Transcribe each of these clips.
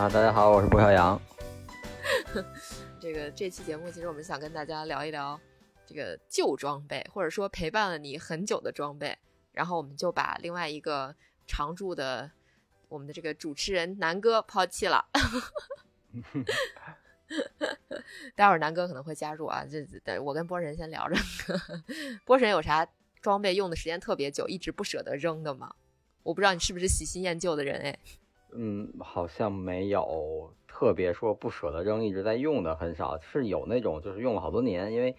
啊，大家好，我是郭小阳。这个这期节目，其实我们想跟大家聊一聊这个旧装备，或者说陪伴了你很久的装备。然后我们就把另外一个常驻的我们的这个主持人南哥抛弃了。待会儿南哥可能会加入啊，这等我跟波神先聊着。波神有啥装备用的时间特别久，一直不舍得扔的吗？我不知道你是不是喜新厌旧的人哎。嗯，好像没有特别说不舍得扔，一直在用的很少，是有那种就是用了好多年，因为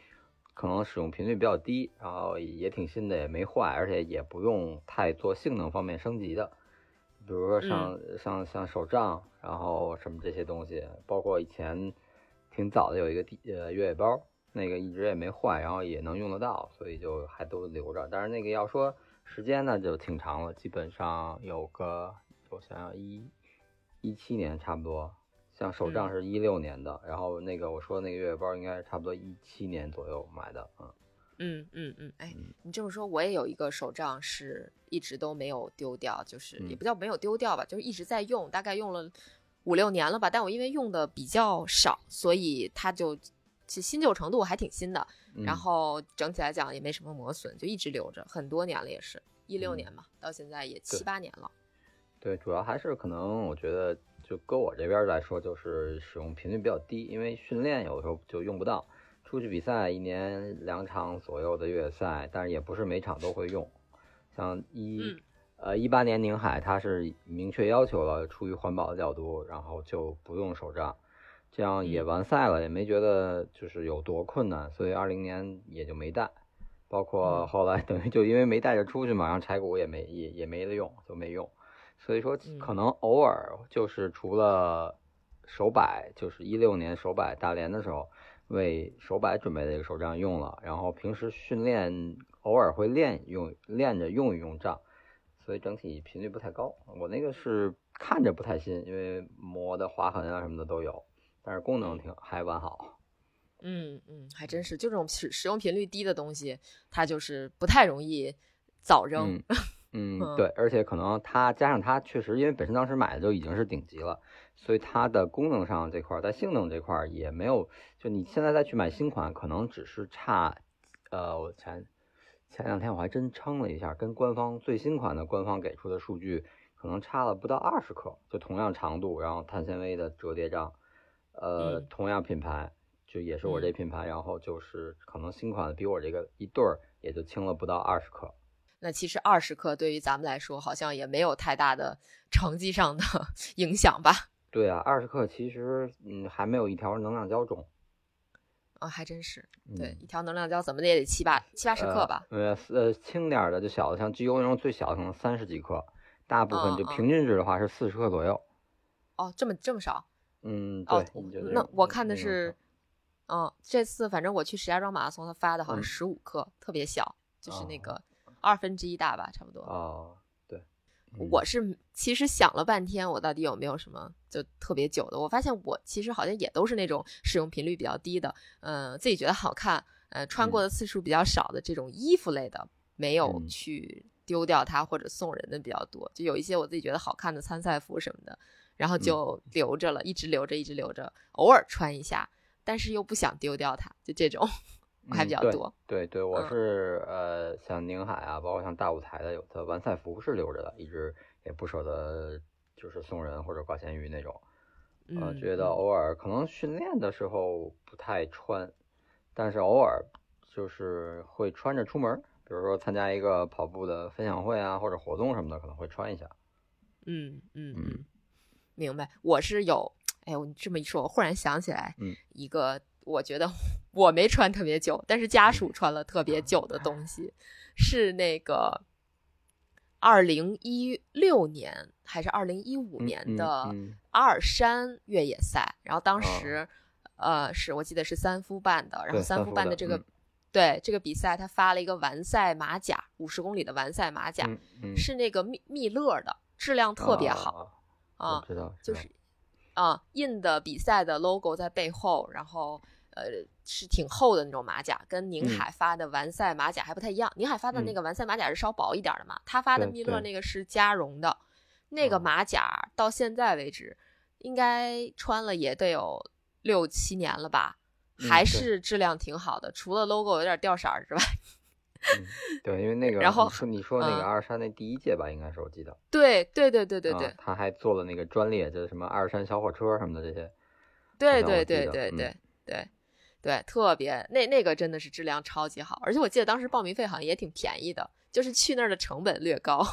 可能使用频率比较低，然后也挺新的，也没坏，而且也不用太做性能方面升级的，比如说像、像像手杖，然后什么这些东西，包括以前挺早的有一个地呃越野包，那个一直也没坏，然后也能用得到，所以就还都留着。但是那个要说时间呢，就挺长了，基本上有个我想想一一七年差不多，像手账是一六年的，然后那个我说那个越野包应该是差不多一七年左右买的，嗯。嗯嗯嗯，哎，你这么说，我也有一个手账是一直都没有丢掉，就是也不叫没有丢掉吧，就是一直在用，大概用了五六年了吧。但我因为用的比较少，所以它就其新旧程度还挺新的，然后整体来讲也没什么磨损，就一直留着很多年了，也是一六年嘛，到现在也七八年了。对，主要还是可能我觉得就搁我这边来说，就是使用频率比较低，因为训练有的时候就用不到。出去比赛一年两场左右的越野赛，但是也不是每场都会用。像一、呃一八年宁海，它是明确要求了，出于环保的角度，然后就不用手杖，这样也完赛了，也没觉得就是有多困难，所以二零年也就没带。包括后来等于就因为没带着出去嘛，然后柴谷也没也也没得用，就没用。所以说可能偶尔就是除了手摆，就是一六年手摆大连的时候。为手摆准备的一个手杖用了，然后平时训练偶尔会练用练着用一用杖，所以整体频率不太高。我那个是看着不太新，因为磨的划痕啊什么的都有，但是功能挺还完好。嗯嗯，还真是，就这种使使用频率低的东西，它就是不太容易早扔。嗯，对，而且可能它加上它确实，因为本身当时买的就已经是顶级了，所以它的功能上这块，在性能这块也没有，就你现在再去买新款，可能只是差，呃，我前前两天我还真称了一下，跟官方最新款的官方给出的数据，可能差了不到二十克，就同样长度，然后碳纤维的折叠杖，呃，同样品牌，就也是我这品牌，然后就是可能新款的比我这个一对儿也就轻了不到二十克。那其实二十克对于咱们来说，好像也没有太大的成绩上的 影响吧？对啊，二十克其实嗯还没有一条能量胶重。啊，还真是。对，一条能量胶怎么的也得七八七八十克吧？呃呃，轻点的就小的，像 G U 那种最小的可能三十几克，大部分就平均值的话是四十克左右。哦，这么这么少？嗯，对。那我看的是，嗯，这次反正我去石家庄马拉松，他发的好像十五克，特别小，就是那个。二分之一大吧，差不多。哦，对，我是其实想了半天，我到底有没有什么就特别久的？我发现我其实好像也都是那种使用频率比较低的，嗯，自己觉得好看，呃，穿过的次数比较少的这种衣服类的，没有去丢掉它或者送人的比较多。就有一些我自己觉得好看的参赛服什么的，然后就留着了，一直留着，一直留着，偶尔穿一下，但是又不想丢掉它，就这种。还比较多，对对，我是呃，像宁海啊，包括像大舞台的，有的完赛服是留着的，一直也不舍得，就是送人或者挂咸鱼那种。呃，觉得偶尔可能训练的时候不太穿，但是偶尔就是会穿着出门，比如说参加一个跑步的分享会啊，或者活动什么的，可能会穿一下。嗯嗯嗯，明白。我是有，哎，我这么一说，我忽然想起来，一个。我觉得我没穿特别久，但是家属穿了特别久的东西，是那个二零一六年还是二零一五年的阿尔山越野赛，然后当时呃是我记得是三夫办的，然后三夫办的这个对这个比赛，他发了一个完赛马甲，五十公里的完赛马甲，是那个密密勒的，质量特别好啊，知道就是。啊，印的比赛的 logo 在背后，然后呃是挺厚的那种马甲，跟宁海发的完赛马甲还不太一样。宁海发的那个完赛马甲是稍薄一点的嘛，他发的密勒那个是加绒的，那个马甲到现在为止应该穿了也得有六七年了吧，还是质量挺好的，除了 logo 有点掉色儿之外。嗯，对，因为那 个，然后说你说那个阿尔山那第一届吧，应该是我记得。对对对对对对，他还做了那个专列，就是什么阿尔山小火车什么的这些。对对对对对对对，特别那那个真的是质量超级好，而且我记得当时报名费好像也挺便宜的，就是去那儿的成本略高。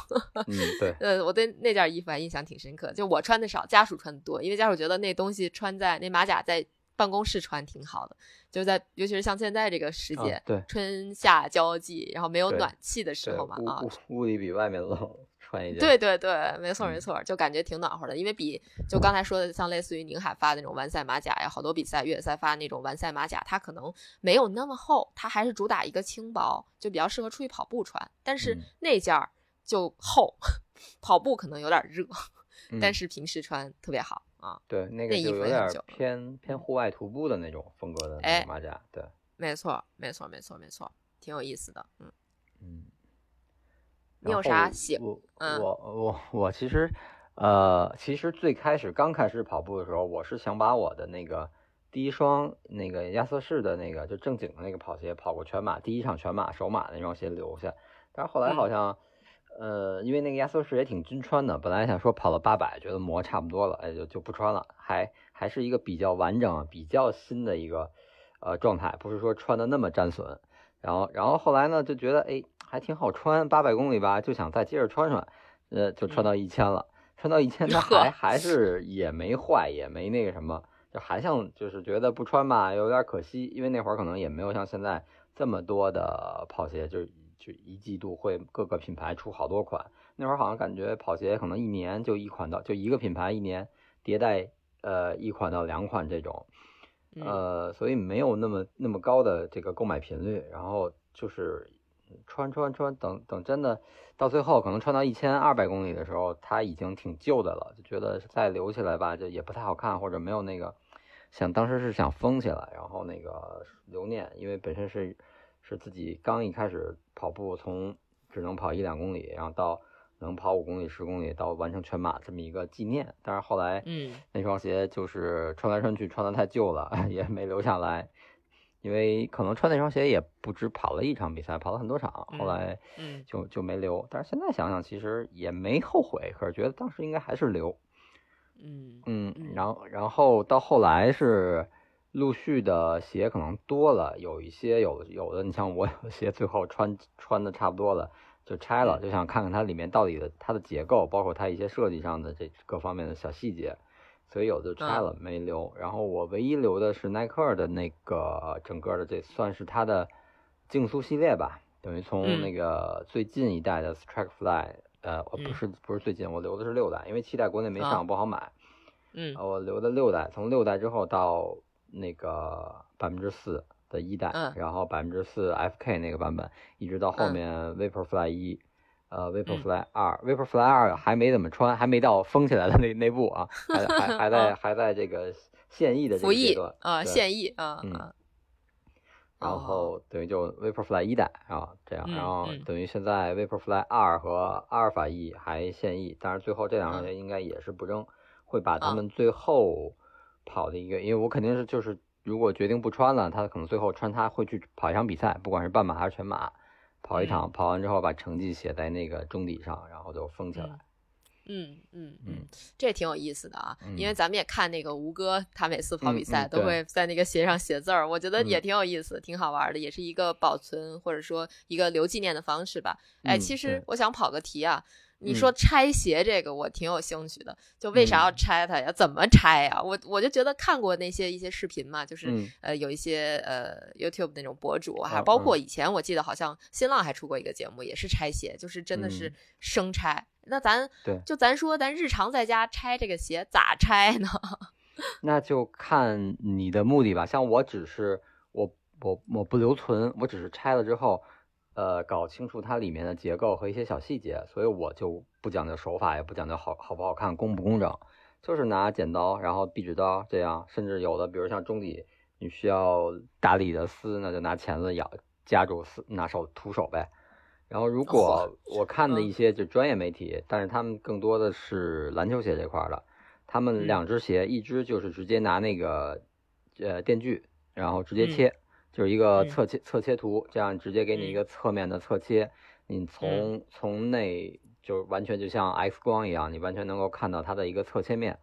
嗯，对。呃，我对那件衣服还印象挺深刻，就我穿的少，家属穿的多，因为家属觉得那东西穿在那马甲在。办公室穿挺好的，就在尤其是像现在这个时节，对春夏交际，然后没有暖气的时候嘛，啊，屋里比外面冷，穿一件。对对对，没错没错，就感觉挺暖和的，因为比就刚才说的，像类似于宁海发的那种完赛马甲呀，好多比赛越野赛发那种完赛马甲，它可能没有那么厚，它还是主打一个轻薄，就比较适合出去跑步穿。但是那件儿就厚，跑步可能有点热，但是平时穿特别好。啊，对，那个就有点偏偏户外徒步的那种风格的马甲，对，没错，没错，没错，没错，挺有意思的，嗯嗯。你有啥喜？我我我我其实，呃，其实最开始刚开始跑步的时候，我是想把我的那个第一双那个亚瑟士的那个就正经的那个跑鞋，跑过全马第一场全马首马那双鞋留下，但是后来好像。呃，因为那个亚瑟士也挺均穿的，本来想说跑了八百，觉得磨差不多了，哎，就就不穿了，还还是一个比较完整、比较新的一个呃状态，不是说穿的那么沾损。然后，然后后来呢，就觉得哎，还挺好穿，八百公里吧，就想再接着穿穿，呃，就穿到一千了，穿到一千，它还还是也没坏，也没那个什么，就还像就是觉得不穿吧，有点可惜，因为那会儿可能也没有像现在这么多的跑鞋，就是。就一季度会各个品牌出好多款，那会儿好像感觉跑鞋可能一年就一款到，就一个品牌一年迭代呃一款到两款这种，呃，所以没有那么那么高的这个购买频率，然后就是穿穿穿，等等真的到最后可能穿到一千二百公里的时候，它已经挺旧的了，就觉得再留起来吧，就也不太好看，或者没有那个想当时是想封起来，然后那个留念，因为本身是。是自己刚一开始跑步，从只能跑一两公里，然后到能跑五公里、十公里，到完成全马这么一个纪念。但是后来，嗯，那双鞋就是穿来穿去穿的太旧了，也没留下来。因为可能穿那双鞋也不止跑了一场比赛，跑了很多场，后来，嗯，就就没留。但是现在想想，其实也没后悔，可是觉得当时应该还是留。嗯嗯，然后然后到后来是。陆续的鞋可能多了，有一些有有的，你像我有鞋最后穿穿的差不多了，就拆了，就想看看它里面到底的它的结构，包括它一些设计上的这各方面的小细节，所以有的拆了没留。然后我唯一留的是耐克的那个整个的这算是它的竞速系列吧，等于从那个最近一代的 Strike Fly，呃，不是不是最近，我留的是六代，因为七代国内没上不好买，嗯，我留的六代，从六代之后到。那个百分之四的一代，然后百分之四 FK 那个版本，一直到后面 Vaporfly 一，呃 Vaporfly 二，Vaporfly 二还没怎么穿，还没到封起来的那那步啊，还还 还在还在这个现役的这个阶段啊，现役啊，嗯，然后等于就 Vaporfly 一代啊，这样，然后等于现在 Vaporfly 二和阿尔法 E 还现役，但是最后这两双鞋应该也是不扔，会把他们最后。跑的一个，因为我肯定是就是，如果决定不穿了，他可能最后穿它会去跑一场比赛，不管是半马还是全马，跑一场，跑完之后把成绩写在那个中底上，然后就封起来。嗯嗯嗯，这挺有意思的啊，因为咱们也看那个吴哥，他每次跑比赛都会在那个鞋上写字儿，我觉得也挺有意思，挺好玩的，也是一个保存或者说一个留纪念的方式吧。哎，其实我想跑个题啊。你说拆鞋这个，我挺有兴趣的。就为啥要拆它呀？怎么拆呀？我我就觉得看过那些一些视频嘛，就是呃有一些呃 YouTube 那种博主，还包括以前我记得好像新浪还出过一个节目，也是拆鞋，就是真的是生拆。那咱就咱说，咱日常在家拆这个鞋咋拆呢？那就看你的目的吧。像我只是我我我不留存，我只是拆了之后。呃，搞清楚它里面的结构和一些小细节，所以我就不讲究手法，也不讲究好好不好看、工不工整，就是拿剪刀，然后壁纸刀这样，甚至有的，比如像中底，你需要打理的丝，那就拿钳子咬夹住丝，拿手徒手呗。然后如果我看的一些就专业媒体，但是他们更多的是篮球鞋这块的，他们两只鞋，一只就是直接拿那个呃电锯，然后直接切。就是一个侧切侧切图，这样直接给你一个侧面的侧切，你从从内就完全就像 X 光一样，你完全能够看到它的一个侧切面。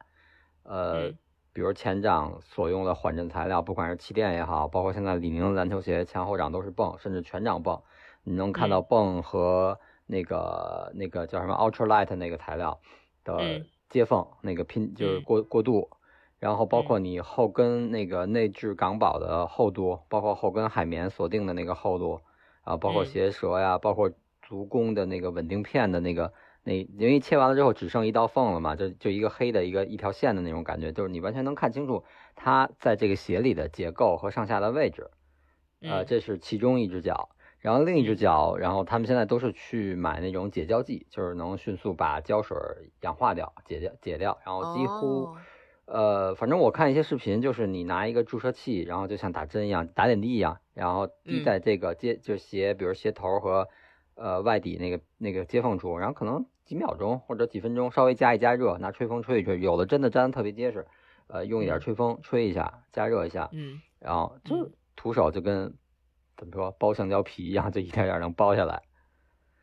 呃，比如前掌所用的缓震材料，不管是气垫也好，包括现在李宁的篮球鞋前后掌都是泵，甚至全掌泵，你能看到泵和那个那个叫什么 Ultralight 那个材料的接缝，那个拼就是过过渡。然后包括你后跟那个内置港宝的厚度，包括后跟海绵锁定的那个厚度，啊，包括鞋舌呀，包括足弓的那个稳定片的那个那，因为切完了之后只剩一道缝了嘛，就就一个黑的一个一条线的那种感觉，就是你完全能看清楚它在这个鞋里的结构和上下的位置，呃，这是其中一只脚，然后另一只脚，然后他们现在都是去买那种解胶剂，就是能迅速把胶水氧化掉、解掉、解掉，然后几乎。呃，反正我看一些视频，就是你拿一个注射器，然后就像打针一样，打点滴一样，然后滴在这个接就鞋，比如鞋头和呃外底那个那个接缝处，然后可能几秒钟或者几分钟，稍微加一加热，拿吹风吹一吹，有的真的粘的特别结实，呃，用一点吹风吹一下，加热一下，嗯，然后就徒手就跟怎么说包橡胶皮一样，就一点点能包下来，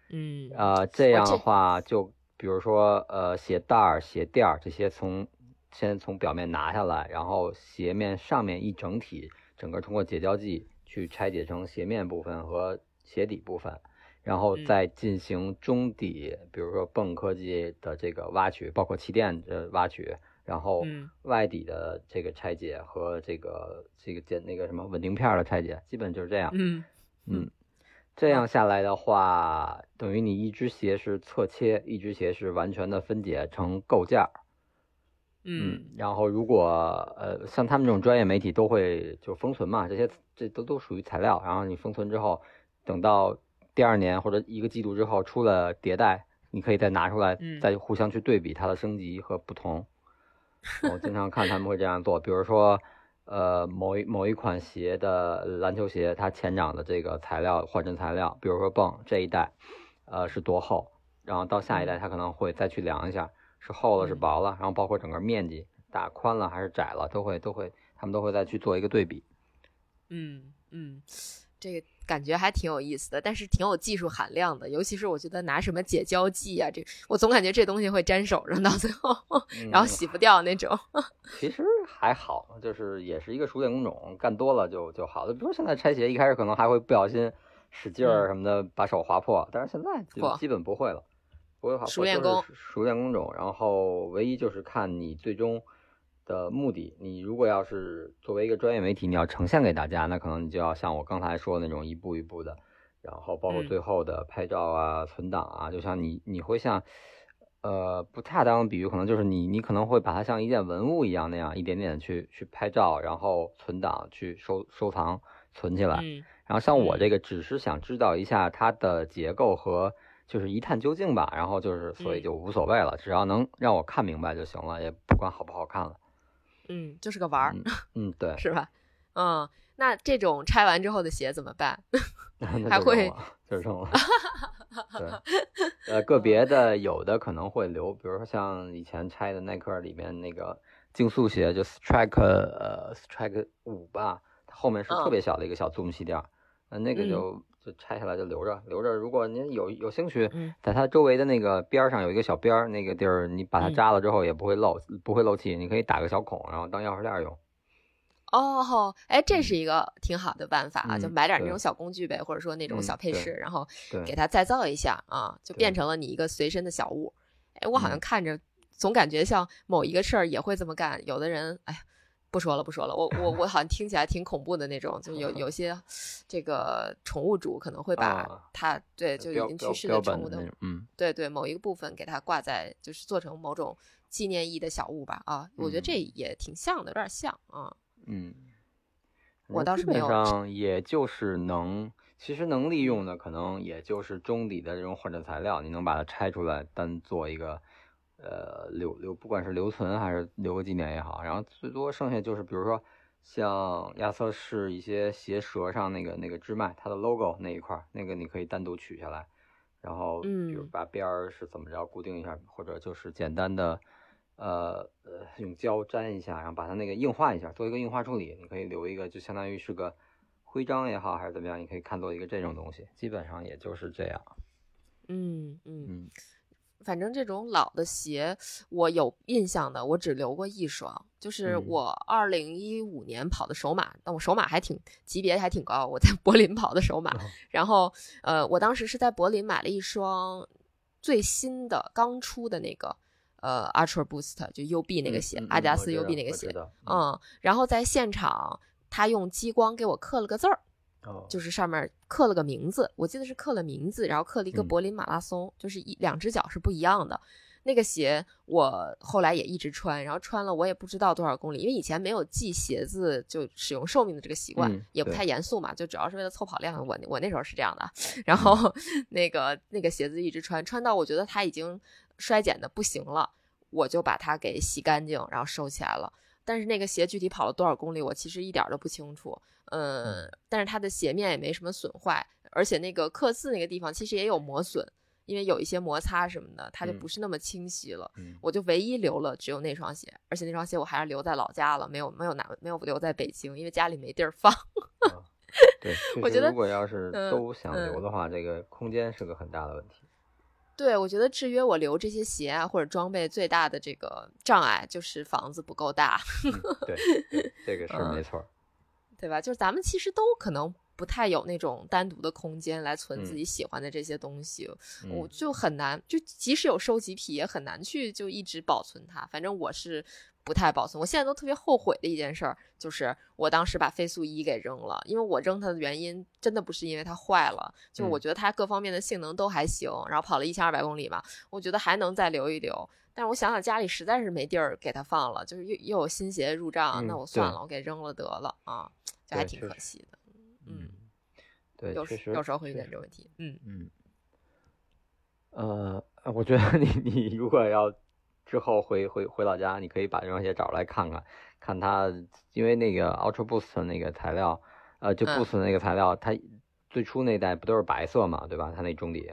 嗯，啊，这样的话就比如说呃鞋带儿、鞋垫儿这些从。先从表面拿下来，然后鞋面上面一整体，整个通过解胶剂去拆解成鞋面部分和鞋底部分，然后再进行中底，比如说泵科技的这个挖取，包括气垫的挖取，然后外底的这个拆解和这个这个剪那个什么稳定片的拆解，基本就是这样。嗯嗯，这样下来的话，等于你一只鞋是侧切，一只鞋是完全的分解成构件。嗯，然后如果呃像他们这种专业媒体都会就封存嘛，这些这都都属于材料。然后你封存之后，等到第二年或者一个季度之后出了迭代，你可以再拿出来，再互相去对比它的升级和不同。我经常看他们会这样做，比如说呃某一某一款鞋的篮球鞋，它前掌的这个材料缓震材料，比如说泵这一代，呃是多厚，然后到下一代它可能会再去量一下。是厚了是薄了，然后包括整个面积大宽了还是窄了，都会都会，他们都会再去做一个对比。嗯嗯，这个感觉还挺有意思的，但是挺有技术含量的，尤其是我觉得拿什么解胶剂啊，这我总感觉这东西会粘手上，到最后然后洗不掉那种。其实还好，就是也是一个熟练工种，干多了就就好了。比如现在拆鞋，一开始可能还会不小心使劲儿什么的，把手划破，但是现在就基本不会了。不会好，熟练工，熟练工种。然后唯一就是看你最终的目的。你如果要是作为一个专业媒体，你要呈现给大家，那可能你就要像我刚才说的那种一步一步的，然后包括最后的拍照啊、存档啊。就像你，你会像，呃，不恰当的比喻，可能就是你，你可能会把它像一件文物一样那样一点点去去拍照，然后存档，去收收藏存起来。然后像我这个，只是想知道一下它的结构和。就是一探究竟吧，然后就是，所以就无所谓了，只要能让我看明白就行了，也不管好不好看了。嗯，就是个玩儿。嗯，对，是吧？嗯，那这种拆完之后的鞋怎么办？还会就扔了。对，呃，个别的有的可能会留，比如说像以前拆的耐克里面那个竞速鞋，就 Strike 呃 Strike 五吧，它后面是特别小的一个小 Zoom 气垫，呃，那个就。就拆下来就留着，留着。如果您有有兴趣，在它周围的那个边上有一个小边儿，那个地儿你把它扎了之后也不会漏，不会漏气。你可以打个小孔，然后当钥匙链用。哦，哎，这是一个挺好的办法啊，就嗯买点那种小工具呗，或者说那种小配饰，然后对给它再造一下啊，就变成了你一个随身的小物。哎，我好像嗯看着总感觉像某一个事儿也会这么干，有的人，哎呀。不说了，不说了，我我我好像听起来挺恐怖的那种，就有 有些这个宠物主可能会把啊它对就已经去世的宠物的嗯对对，某一个部分给它挂在，就是做成某种纪念意义的小物吧。啊，我觉得这嗯也挺像的，有点像啊。嗯，我倒是没有上也就是能，其实能利用的可能也就是中底的这种混着材料，你能把它拆出来单做一个。呃，留留，不管是留存还是留个纪念也好，然后最多剩下就是，比如说像亚瑟士一些鞋舌上那个那个支脉，它的 logo 那一块儿，那个你可以单独取下来，然后比如嗯。把边儿是怎么着固定一下，或者就是简单的呃呃用胶粘一下，然后把它那个硬化一下，做一个硬化处理，你可以留一个就相当于是个徽章也好，还是怎么样，你可以看作一个这种东西，基本上也就是这样。嗯嗯，嗯反正这种老的鞋，我有印象的，我只留过一双，就是嗯。我二零一五年跑的首马，但我首马还挺级别还挺高，我在 柏林跑的首马，哦。然后呃，我当时是在柏林买了一双最新的刚出的那个呃 Ultra Boost，就 UB 那个鞋，嗯嗯阿迪达斯 UB 那个鞋，嗯，然后在现场他用激光给我刻了个字儿。哦，就是上面刻了个名字，我记得是刻了名字，然后刻了一个嗯柏林马拉松，就是一两只脚是不一样的。那个鞋我后来也一直穿，然后穿了我也不知道多少公里，因为以前没有记鞋子就使用寿命的这个习惯，嗯也不太严肃嘛，就主要是为了凑跑量。我我那时候是这样的，然后、那个那个鞋子一直穿，穿到我觉得它已经衰减的不行了，我就把它给洗干净，然后收起来了。但是那个鞋具体跑了多少公里，我其实一点儿都不清楚。嗯，但是它的鞋面也没什么损坏，而且那个刻字那个地方其实也有磨损，因为有一些摩擦什么的，它就嗯不是那么清晰了。嗯我就唯一留了只有那双鞋，而且那双鞋我还是留在老家了，没有没有拿没有留在北京，因为家里没地儿放。啊对，我觉得如果要是嗯都想留嗯的话，这个空间是个很大的问题。对，我觉得制约我留这些鞋啊或者装备最大的这个障碍就是房子不够大，嗯对，对这个是嗯没错儿。对吧？就是咱们其实都可能不太有那种单独的空间来存自嗯己喜欢的这些东西，我嗯就很难，就即使有收集癖，也很难去就一直保存它。反正我是不太保存，我现在都特别后悔的一件事儿，就是我当时把飞速一给扔了，因为我扔它的原因真的不是因为它坏了，就我嗯觉得它各方面的性能都还行，然后跑了一千二百公里嘛，我觉得还能再留一留。但是我想想家里实在是没地儿给它放了，就是又又有新鞋入账，那嗯我算了，我给扔了得了啊，就还挺可惜的。嗯，对，有时有时候会遇见这个问题。嗯嗯，呃，我觉得你你如果要之后回回回老家，你可以把这双鞋找来看看，看它，因为那个 Ultra Boost 那个材料，呃，就嗯 Boost 那个材料，它最初那代不都是白色嘛，对吧？它那中底，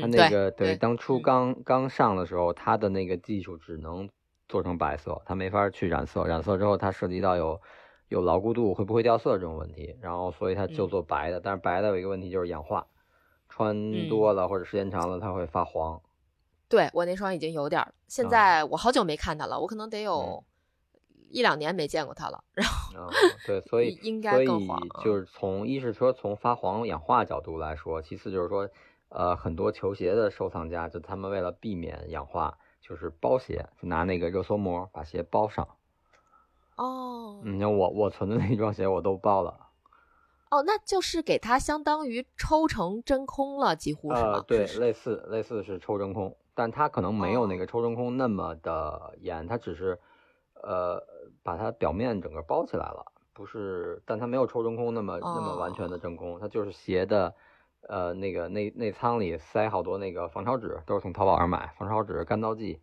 它嗯，那对个对，当初嗯刚刚上的时候，它的那个技术只能做成白色，它没法去染色，染色之后它涉及到有有牢固度会不会掉色这种问题，然后所以它就嗯做白的，但是白的有一个问题就是氧化，穿嗯多了或者时间长了它会发黄。对我那双已经有点儿，现啊在我好久没看它了，我可能得有一两年没见过它了。然后啊、对，所以应该以更黄啊就是从一是说从发黄氧化角度来说，其次就是说，呃，很多球鞋的收藏家就他们为了避免氧化，就是包鞋，就拿那个热缩膜把鞋包上。哦你像我我存的那双鞋我都包了。哦，那就是给它相当于抽成真空了，几乎是吗？呃，对，类似类似是抽真空，但它可能没有那哦个抽真空那么的严，它只是呃把它表面整个包起来了，不是，但它没有抽真空那么、那么完全的真空，它就是鞋的呃那个内内仓里塞好多那个防潮纸，都是从淘宝上买防潮纸、干燥剂，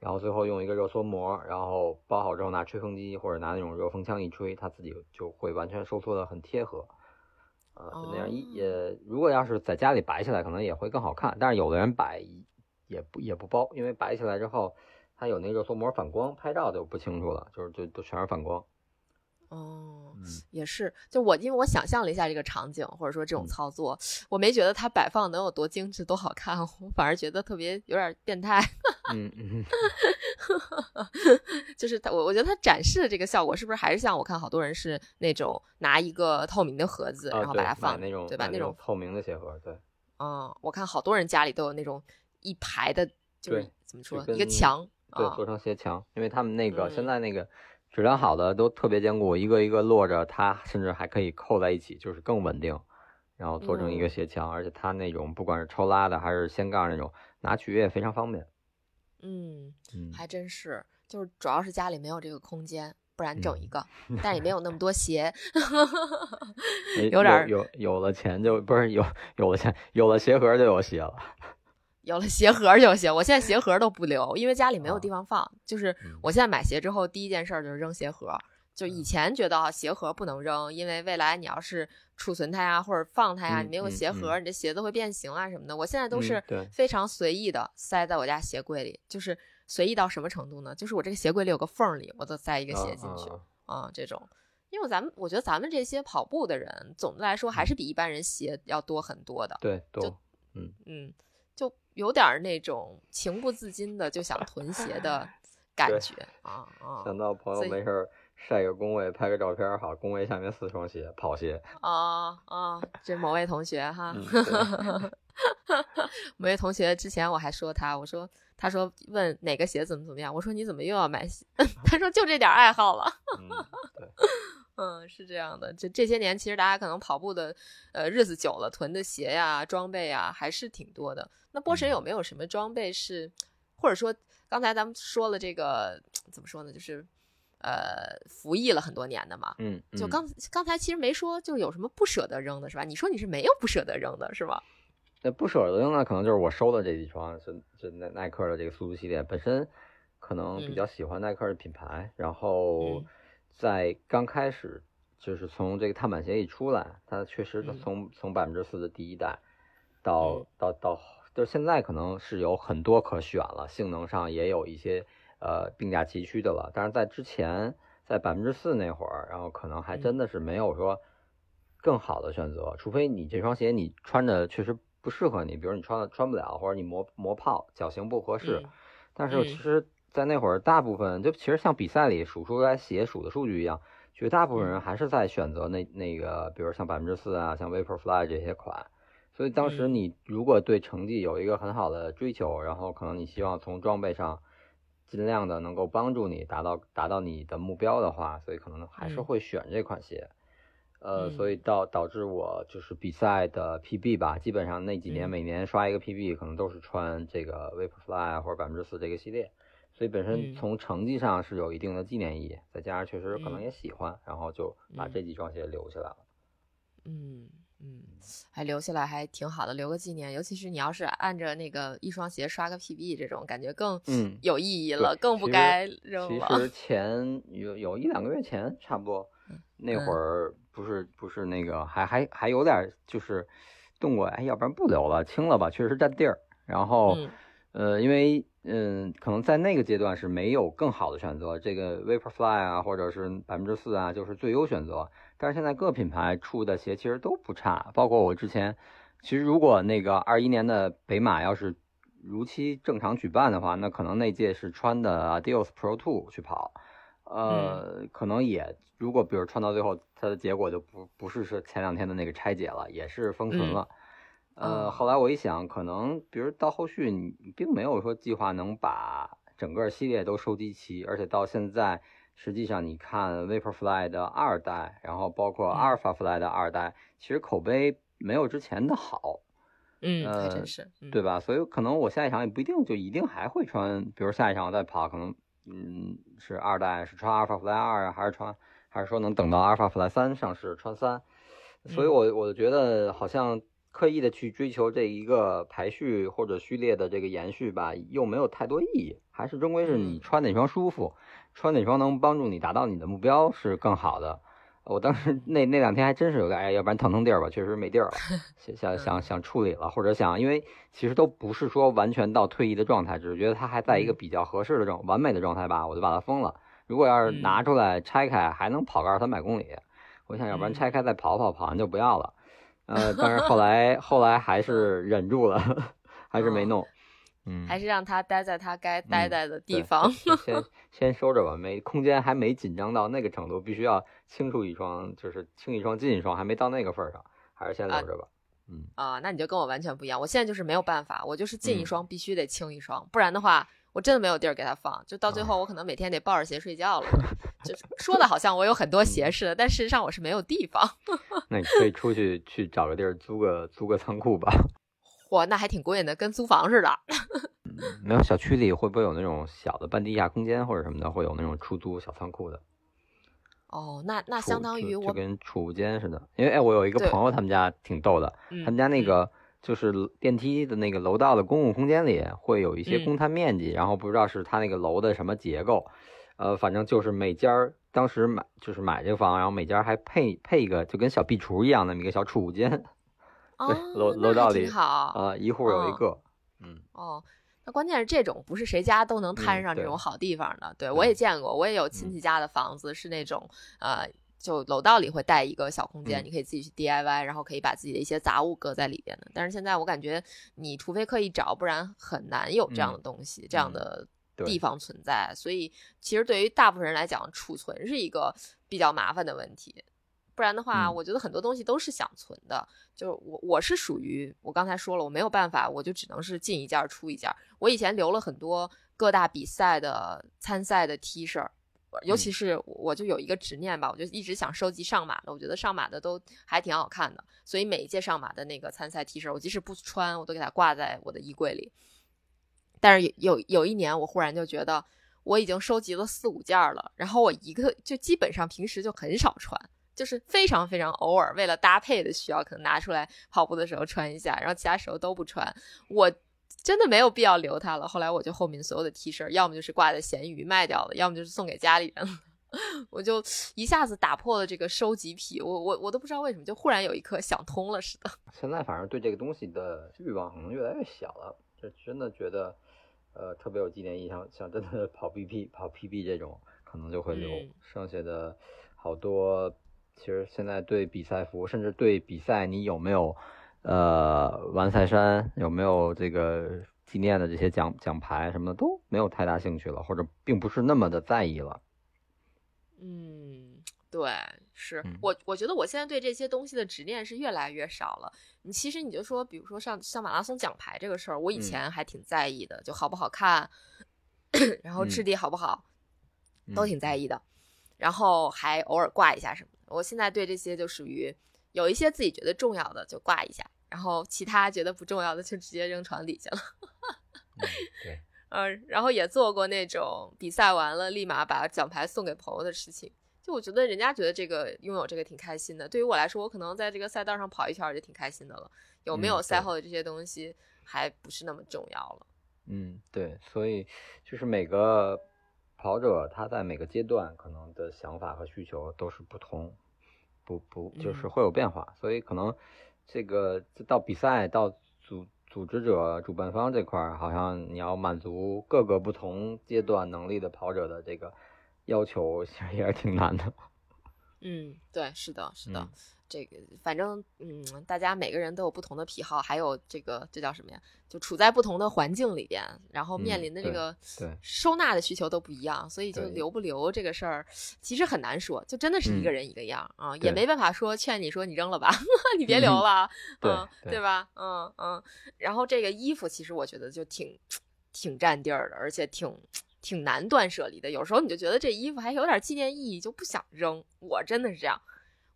然后最后用一个热缩膜，然后包好之后拿吹风机或者拿那种热风枪一吹，它自己就会完全收缩的很贴合。啊，就那样一哦也，如果要是在家里摆起来，可能也会更好看。但是有的人摆也不也不包，因为摆起来之后，它有那个热缩膜反光，拍照就不清楚了，就是就都全是反光。哦，嗯也是，就我因为我想象了一下这个场景，或者说这种嗯操作，我没觉得它摆放能有多精致、多好看，我反而觉得特别有点变态。嗯嗯，就是它，我我觉得它展示的这个效果，是不是还是像我看好多人是那种拿一个透明的盒子，啊然后把它放那种对吧？那种透明的鞋盒，对，嗯，我看好多人家里都有那种一排的，就是怎么说一个墙对，啊做成斜墙，因为他们那个现嗯在那个质量好的都特别坚固，一个一个摞着，它甚至还可以扣在一起，就是更稳定，然后做成一个嗯鞋墙，而且它那种不管是抽拉的还是掀盖那种，拿取也非常方便。嗯，嗯，还真是，就是主要是家里没有这个空间，不然整一嗯个，但也没有那么多鞋，哎有点儿有有了钱就不是有有了钱有了鞋盒就有鞋了。有了鞋盒就行。我现在鞋盒都不留，因为家里没有地啊方放。就是嗯我现在买鞋之后，第一件事儿就是扔鞋盒。就以嗯前觉得啊，鞋盒不能扔，因为未来你要是储存它呀，或者放它呀，嗯你没有嗯鞋盒，你这鞋子会变形啊什么的。我现在都是非常随意的塞在我家鞋柜里，就是随意到什么程度呢？就是我这个鞋柜里有个缝儿里，我都塞一个鞋进去啊啊、这种。因为咱们我觉得咱们这些跑步的人，总的来说还是比一般人鞋要多很多的。对，多嗯，就有点儿那种情不自禁的就想囤鞋的 感觉啊啊想到朋友没事儿晒个工位，拍个照片儿，好，工位下面四双鞋，跑鞋。啊啊！这某位同学哈，某位同学之前我还说他，我说他说问哪个鞋怎么怎么样，我说你怎么又要买鞋？他说就这点儿爱好了。嗯，对，嗯，是这样的，这这些年其实大家可能跑步的呃日子久了，囤的鞋呀、装备呀还是挺多的。那波神嗯有没有什么装备是，或者说刚才咱们说了这个怎么说呢，就是呃服役了很多年的嘛。嗯，嗯就刚刚才其实没说，就有什么不舍得扔的是吧？你说你是没有不舍得扔的是吧？那不舍得扔呢，可能就是我收的这几双是是耐耐克的这个速度系列，本身可能比嗯较喜欢耐克的品牌，然后嗯在刚开始就是从这个碳板鞋一出来，它确实嗯。从、从百分之四的第一代到、嗯。到到就现在可能是有很多可选了，性能上也有一些呃并驾齐驱的了，但是在之前在百分之四那会儿，然后可能还嗯。真的是没有说更好的选择，除非你这双鞋你穿着确实不适合你，比如你穿了穿不了，或者你磨磨泡，脚型不合适。嗯。但是嗯。其实，在那会儿，大部分就其实像比赛里数出来鞋数的数据一样，绝大部分人嗯。还是在选择那那个，比如像百分之四啊，像 Vaporfly 这些款。所以当时嗯。你如果对成绩有一个很好的追求，然后可能你希望从装备上尽量的能够帮助你达到达到你的目标的话，所以可能还是嗯。会选这款鞋。呃，嗯。所以导导致我就是比赛的 PB 吧，基本上那几年嗯。每年刷一个 PB，可能都是穿这个 Vaporfly 或者百分之四这个系列，所以本身嗯从成绩上是有一定的纪念意义，再加上确实可能嗯也喜欢，然后就把嗯这几双鞋留下来了。嗯嗯，还留下来还挺好的，留个纪念。尤其是你要是按着那个一双鞋刷个 PB 这种，感觉更嗯有意义对了，更不该扔了其了。实前有有一两个月前，差不多那嗯会儿不是不是那个还还还有点就是动过，哎，要不然不留了，清了吧，确实占地儿。然后嗯呃，因为嗯，可能在那个阶段是没有更好的选择，这个 Vaporfly 啊，或者是百分之四啊，就是最优选择。但是现在各品牌出的鞋其实都不差，包括我之前，其实如果那个二一年的北马要是如期正常举办的话，那可能那届是穿的 Adios Pro Two 去跑，呃，可能也如果比如穿到最后，它的结果就不不是是前两天的那个拆解了，也是封存了。哦呃，后来我一想，可能比如到后续你并没有说计划能把整个系列都收集齐，而且到现在，实际上你看 Vaporfly 的二代，然后包括嗯 Alphafly 的二代，其实口碑没有之前的好，嗯，真是，嗯。对吧？所以可能我下一场也不一定就一定还会穿，比如下一场我再跑，可能嗯是二代是穿 Alphafly 二啊，还是穿还是说能等到 Alphafly 三上市穿三？所以我我我觉得好像刻意的去追求这一个排序或者序列的这个延续吧，又没有太多意义，还是终归是你嗯穿哪双舒服，穿哪双能帮助你达到你的目标是更好的。我当时那那两天还真是有个，哎，要不然腾腾地儿吧，确实没地儿了，想想想想处理了，或者想，因为其实都不是说完全到退役的状态，只是觉得它还在一个嗯比较合适的状、完美的状态吧，我就把它封了。如果要是嗯拿出来拆开，还能跑个二三百公里。我想要不然嗯拆开再跑跑，跑完就不要了。呃，但是后来后来还是忍住了，还是没嗯弄。嗯，还是让他待在他该待嗯在的地方。就 先先收着吧，没空间还没紧张到那个程度，必须要清出一双，就是清一双进一双，还没到那个份儿上，还是先留着吧。嗯，啊，那你就跟我完全不一样。我现在就是没有办法，我就是进一嗯双必须得清一双，不然的话，我真的没有地儿给他放。就到最啊后，我可能每天得抱着鞋睡觉了。就是说的好像我有很多嗯鞋似的，但事实上我是没有地方。那你可以出去去找个地儿租个租个仓库吧。嚯，那还挺贵的，跟租房似的。没有小区里会不会有那种小的半地下空间或者什么的，会有那种出租小仓库的？哦，那那相当于我就，跟储物间似的。因为哎，我有一个朋友，他们家挺逗的，嗯他们家那嗯个就是电梯的那个楼道的公共空间里会有一些嗯公摊面积，然后不知道是它那个楼的什么结构，呃，反正就是每间儿当时买就是买这个房，然后每间儿还配配一个就跟小壁橱一样那么一个小储物间，哦，楼楼道里挺好啊、一户有一哦个，嗯哦。那关键是这种不是谁家都能摊上这种好地方的。对我也嗯见过，我也有亲嗯戚家的房子是那种呃，就楼道里会带一个小空间，嗯你可以自己去 DIY，然后可以把自己的一些杂物搁在里边的。但是现在我感觉，你除非刻意找，不然很难有这样的嗯东西、这样嗯的地方存在。所以其实对于大部分人来讲，储存是一个比较麻烦的问题。不然的话，嗯我觉得很多东西都是想存的。就是我我是属于我刚才说了，我没有办法，我就只能是进一件儿出一件儿。我以前留了很多各大比赛的参赛的 T 恤，尤其是我就有一个执念吧，我就一直想收集上马的，我觉得上马的都还挺好看的，所以每一届上马的那个参赛 T 恤，我即使不穿，我都给它挂在我的衣柜里。但是有有有一年，我忽然就觉得我已经收集了四五件儿了，然后我一个就基本上平时就很少穿，就是非常非常偶尔为了搭配的需要，可能拿出来跑步的时候穿一下，然后其他时候都不穿。我真的没有必要留它了。后来我就后面所有的 T 恤，要么就是挂在闲鱼卖掉了，要么就是送给家里人了。我就一下子打破了这个收集癖，我我我都不知道为什么，就忽然有一刻想通了似的。现在反正对这个东西的欲望可能越来越小了，就真的觉得，呃，特别有纪念意义，像像真的跑 BP、跑 PB 这种，可能就会留。嗯剩下的好多，其实现在对比赛服，甚至对比赛你有没有，呃，完赛山，有没有这个纪念的这些奖奖牌什么的，都没有太大兴趣了，或者并不是那么的在意了。嗯，对，是嗯我我觉得我现在对这些东西的执念是越来越少了。你其实你就说，比如说上上马拉松奖牌这个事儿，我以嗯前还挺在意的，就好不好看，然后质嗯地好不好，都嗯挺在意的。然后还偶尔挂一下什么的。我现在对这些就属于有一些自己觉得重要的就挂一下，然后其他觉得不重要的就直接扔床底下了。嗯，对，嗯，然后也做过那种比赛完了立马把奖牌送给朋友的事情。就我觉得人家觉得这个拥有这个挺开心的，对于我来说，我可能在这个赛道上跑一圈儿就挺开心的了。有没嗯有赛后的这些东西还不是那么重要了。嗯，对，所以就是每个跑者他在每个阶段可能的想法和需求都是不同，不不就是嗯。会有变化，所以可能这个到比赛到组组织者、主办方这块儿，好像你要满足各个不同阶段能力的跑者的这个要求，其实也是挺难的。嗯，对，是的，是的，嗯这个反正嗯，大家每个人都有不同的癖好，还有这个这叫什么呀？就处在不同的环境里边，然后面临的这个收纳的需求都不一样，所以就留不留这个事儿，其实很难说，就真的是一个嗯人一个样啊，也没办法说劝你说你扔了吧，你别留嗯了，对嗯，对对吧？嗯嗯，然后这个衣服其实我觉得就挺挺占地儿的，而且挺。挺难断舍离的，有时候你就觉得这衣服还有点纪念意义，就不想扔。我真的是这样，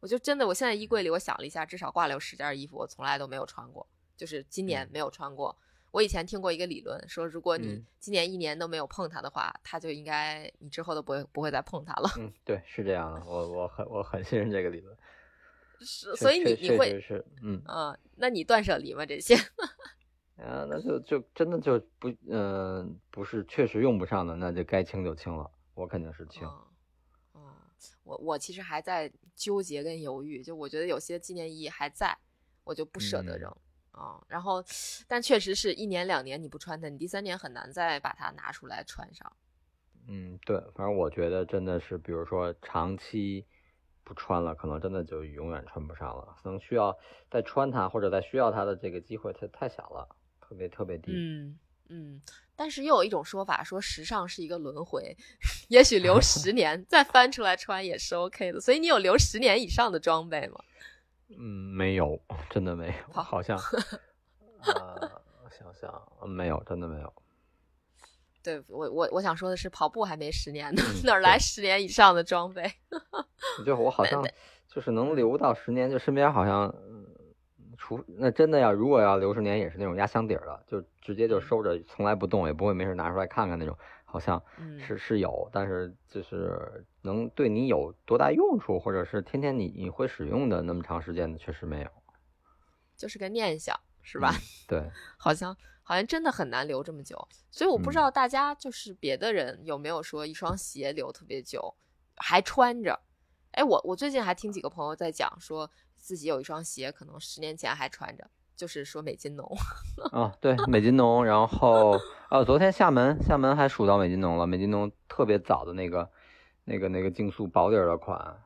我就真的，我现在衣柜里我想了一下，至少挂了有十件衣服，我从来都没有穿过，就是今年嗯没有穿过。我以前听过一个理论，说如果你嗯今年一年都没有碰它的话，它就应该你之后都不会不会再碰它了。嗯，对，是这样的，我我很我很信任这个理论，是，所以你你会是，嗯。嗯，那你断舍离吗？这些？啊，那就就真的就不，嗯、不是确实用不上的，那就该清就清了。我肯定是清。我我其实还在纠结跟犹豫，就我觉得有些纪念意义还在，我就不舍得嗯扔。啊、然后，但确实是一年两年你不穿它，你第三年很难再把它拿出来穿上。嗯，对，反正我觉得真的是，比如说长期不穿了，可能真的就永远穿不上了。可能需要再穿它，或者再需要它的这个机会，它太小了，特别特别低。嗯嗯，但是又有一种说法说时尚是一个轮回，也许留十 年再翻出来穿也是 OK 的。所以你有留十年以上的装备吗？嗯，没有，真的没有，好好像，呃，我想想，没有，真的没有。对我我我想说的是，跑步还没十年呢，嗯哪儿来十年以上的装备？就我好像就是能留到十年，就身边好像，嗯除那真的要如果要留十年，也是那种压箱底儿的，就直接就收着，从来不动，也不会没事拿出来看看那种，好像嗯。是是有，但是就是能对你有多大用处，或者是天天你你会使用的那么长时间的，确实没有，就是个念想，是吧？对，好像好像真的很难留这么久，所以我不知嗯。道大家就是别的人有没有说一双鞋留特别久还穿着。哎，我我最近还听几个朋友在讲，说自己有一双鞋，可能十年前还穿着，就是说美津浓。啊，对，美津浓，然后哦，昨天厦门厦门还数到美津浓了，美津浓特别早的那个那个那个竞速薄底儿的款，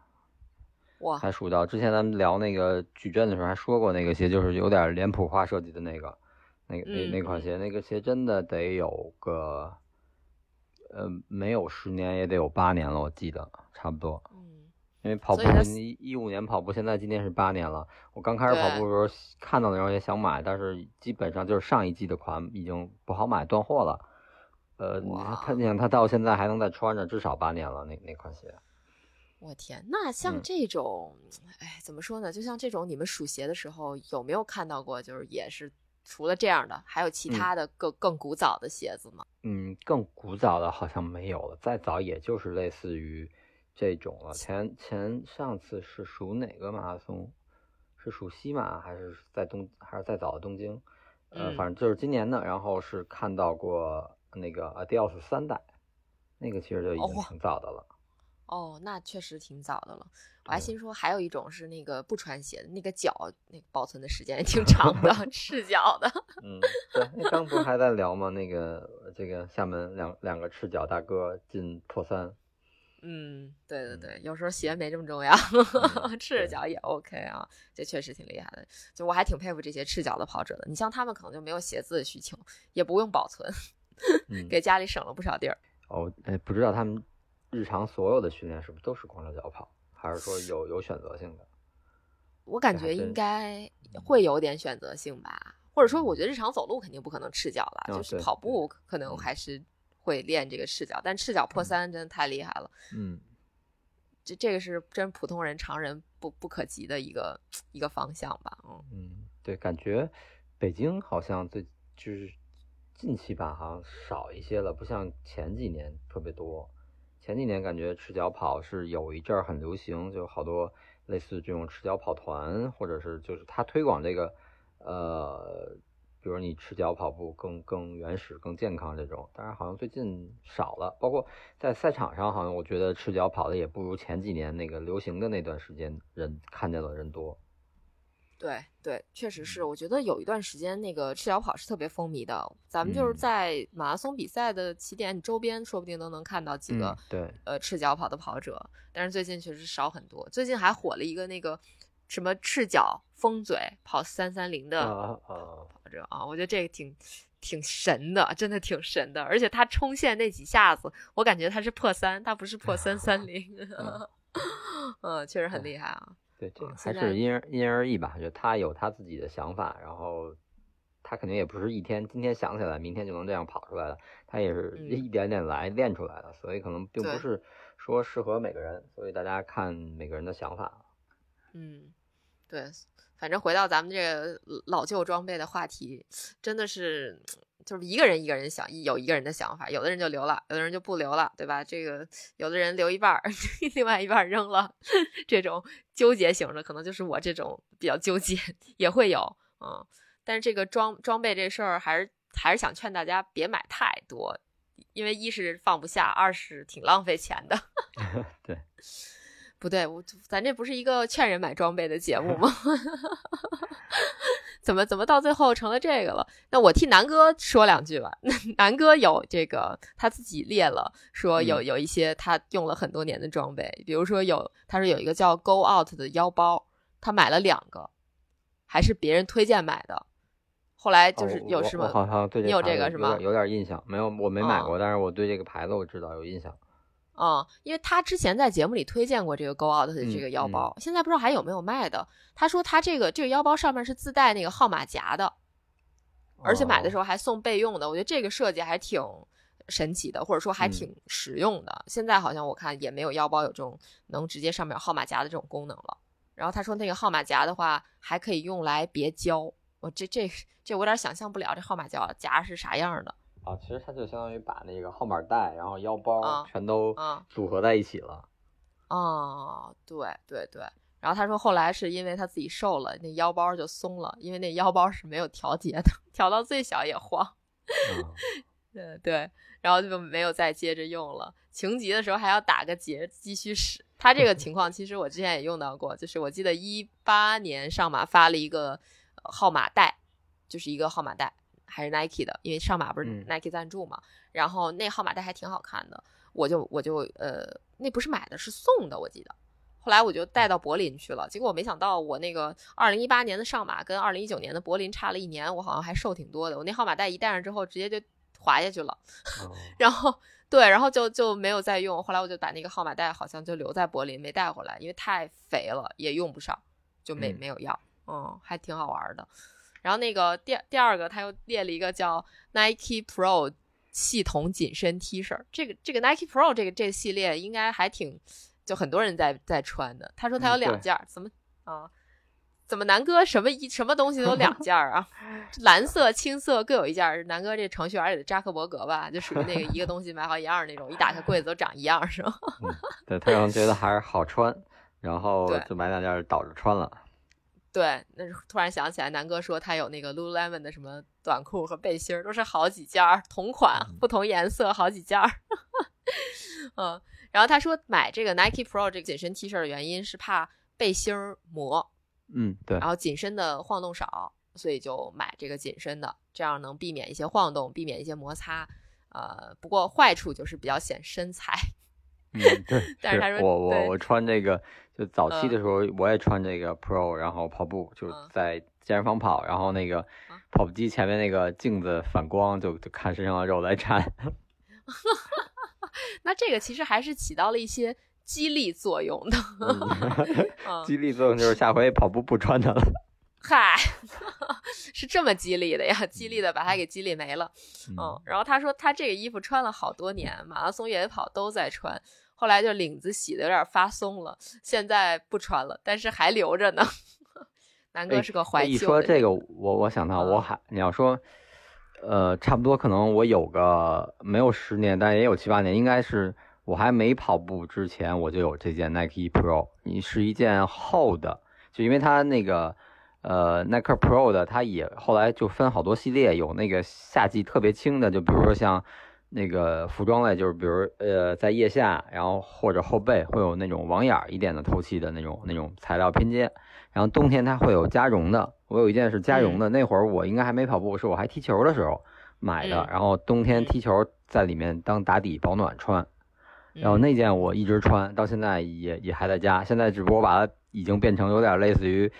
哇，还数到之前咱们聊那个矩阵的时候还说过那个鞋，就是有点脸谱化设计的那个，那个那嗯那款鞋，那个鞋真的得有个，呃，没有十年也得有八年了，我记得差不多。嗯，因为跑步一一五年跑步，现在今年是八年了。我刚开始跑步的时候看到的时候也想买，但是基本上就是上一季的款已经不好买，断货了。呃，你看哇他，你想他到现在还能再穿着，至少八年了，那那款鞋。我天，那像嗯这种，哎、怎么说呢？就像这种，你们数鞋的时候有没有看到过？就是也是除了这样的，还有其嗯他的更、更古早的鞋子吗？嗯，更古早的好像没有了，再早也就是类似于这种了。前前上次是属哪个马拉松？是属西马还是在东还是在早的东京？呃，嗯反正就是今年的。然后是看到过那个 Adidas 三代，那个其实就已经哦挺早的了。哦，那确实挺早的了。我还对心说还有一种是那个不穿鞋的，那个脚那个保存的时间也挺长的，赤脚的。嗯，对，那刚不是还在聊吗？那个这个厦门两两个赤脚大哥进破三，嗯，对对嗯对，有时候鞋没这么重要，嗯 赤着脚也 OK 啊，这确实挺厉害的。就我还挺佩服这些赤脚的跑者的。你像他们可能就没有鞋子的需求，也不用保存，嗯，给家里省了不少地儿。哦，哎，不知道他们日常所有的训练是不是都是光着脚跑，还是说有有选择性的？我感觉应该会有点选择性吧，或者说，我觉得日常走路肯定不可能赤脚了，哦就是跑步可能嗯还是会练这个赤脚，但赤脚破嗯三真的太厉害了，嗯，这这个是真普通人常人不不可及的一个一个方向吧，嗯。嗯，对，感觉北京好像最就是近期吧，好像少一些了，不像前几年特别多。前几年感觉赤脚跑是有一阵儿很流行，就好多类似这种赤脚跑团，或者是就是他推广这个，呃，比如你赤脚跑步更更原始、更健康这种，但是好像最近少了。包括在赛场上，好像我觉得赤脚跑的也不如前几年那个流行的那段时间人看见的人多。对对，确实嗯是。我觉得有一段时间那个赤脚跑是特别风靡的，咱们就是嗯在马拉松比赛的起点，你周边说不定都能看到几个、嗯、对。呃赤脚跑的跑者，但是最近确实少很多。最近还火了一个那个什么赤脚封嘴跑三三零的啊我觉得这个挺挺神的，真的挺神的。而且他冲线那几下子，我感觉他是破三，他不是破三三零，嗯，确实很厉害啊。对，这嗯个还是因人因人而异吧。就他有他自己的想法，然后他肯定也不是一天今天想起来，明天就能这样跑出来的，他也是嗯一点点来练出来的，所以可能并不是说适合每个人，所以大家看每个人的想法。嗯，对，反正回到咱们这个老旧装备的话题，真的是就是一个人一个人想，有一个人的想法，有的人就留了，有的人就不留了，对吧？这个有的人留一半儿，另外一半儿扔了，这种纠结型的，可能就是我这种比较纠结，也会有，嗯。但是这个装装备这事儿，还是还是想劝大家别买太多，因为一是放不下，二是挺浪费钱的。对，不对，我咱这不是一个劝人买装备的节目吗？怎么怎么到最后成了这个了？那我替南哥说两句吧。南哥有这个他自己列了，说有有一些他用了很多年的装备，比如说有他说有一个叫 Go Out 的腰包，他买了两个，还是别人推荐买的。后来就是有什么？好像对你有这个是吗？有点印象，没有我没买过，但是我对这个牌子我知道有印象。嗯，因为他之前在节目里推荐过这个 Go Out 的这个腰包，现在不知道还有没有卖的。他说他这个这个腰包上面是自带那个号码夹的，而且买的时候还送备用的。我觉得这个设计还挺神奇的，或者说还挺实用的。现在好像我看也没有腰包有这种能直接上面有号码夹的这种功能了。然后他说那个号码夹的话还可以用来别胶。我这这这我有点想象不了，这号码夹夹是啥样的啊？其实它就相当于把那个号码带，然后腰包全都组合在一起了。哦，对对对。然后他说后来是因为他自己瘦了，那腰包就松了，因为那腰包是没有调节的，调到最小也晃。对对，然后就没有再接着用了。情急的时候还要打个结继续使。他这个情况其实我之前也用到过，就是我记得一八年上马发了一个。号码带就是一个号码带，还是 Nike 的，因为上马不是 Nike 赞助嘛。然后那号码带还挺好看的，我就我就呃，那不是买的，是送的，我记得。后来我就带到柏林去了，结果我没想到我那个二零一八年的上马跟二零一九年的柏林差了一年，我好像还瘦挺多的。我那号码带一戴上之后，直接就滑下去了。然后对，然后就就没有再用。后来我就把那个号码带好像就留在柏林，没带回来，因为太肥了，也用不上，就没没有要。嗯，还挺好玩的。然后那个第第二个，他又列了一个叫 Nike Pro 系统紧身 T 恤。这个这个 Nike Pro 这个这个系列应该还挺，就很多人在在穿的。他说他有两件，怎么啊？怎么南哥什么一什么东西都有两件儿啊？蓝色、青色各有一件儿。南哥这程序员里的扎克伯格吧，就属于那个一个东西买好一样那种，一打开柜子都长一样，是吗？对他可能觉得还是好穿，然后就买两件倒着穿了。对，那突然想起来，南哥说他有那个 Lululemon 的什么短裤和背心儿，都是好几件儿，同款不同颜色，好几件儿。嗯，然后他说买这个 Nike Pro 这个紧身 T 恤的原因是怕背心儿磨，嗯，对，然后紧身的晃动少，所以就买这个紧身的，这样能避免一些晃动，避免一些摩擦。呃，不过坏处就是比较显身材。嗯，对，但是他说我我我穿这个。就早期的时候，我也穿这个 Pro，然后跑步就在健身房跑，然后那个跑步机前面那个镜子反光，就就看身上的肉在颤。那这个其实还是起到了一些激励作用的。激励作用就是下回跑步不穿它了。嗨，是这么激励的呀？激励的把他给激励没了。嗯，然后他说他这个衣服穿了好多年，马拉松、越野跑都在穿。后来就领子洗的有点发松了，现在不穿了，但是还留着呢。南哥是个怀旧。一说这个，我我想到我还你要说，呃，差不多可能我有个没有十年，但也有七八年，应该是我还没跑步之前，我就有这件 Nike Pro，你是一件厚的，就因为它那个呃 Nike Pro 的，它也后来就分好多系列，有那个夏季特别轻的，就比如说像。那个服装类就是，比如呃，在腋下，然后或者后背会有那种网眼儿一点的透气的那种那种材料拼接，然后冬天它会有加绒的。我有一件是加绒的，那会儿我应该还没跑步，是我还踢球的时候买的，然后冬天踢球在里面当打底保暖穿。然后那件我一直穿到现在也也还在家，现在只不过把它已经变成有点类似于。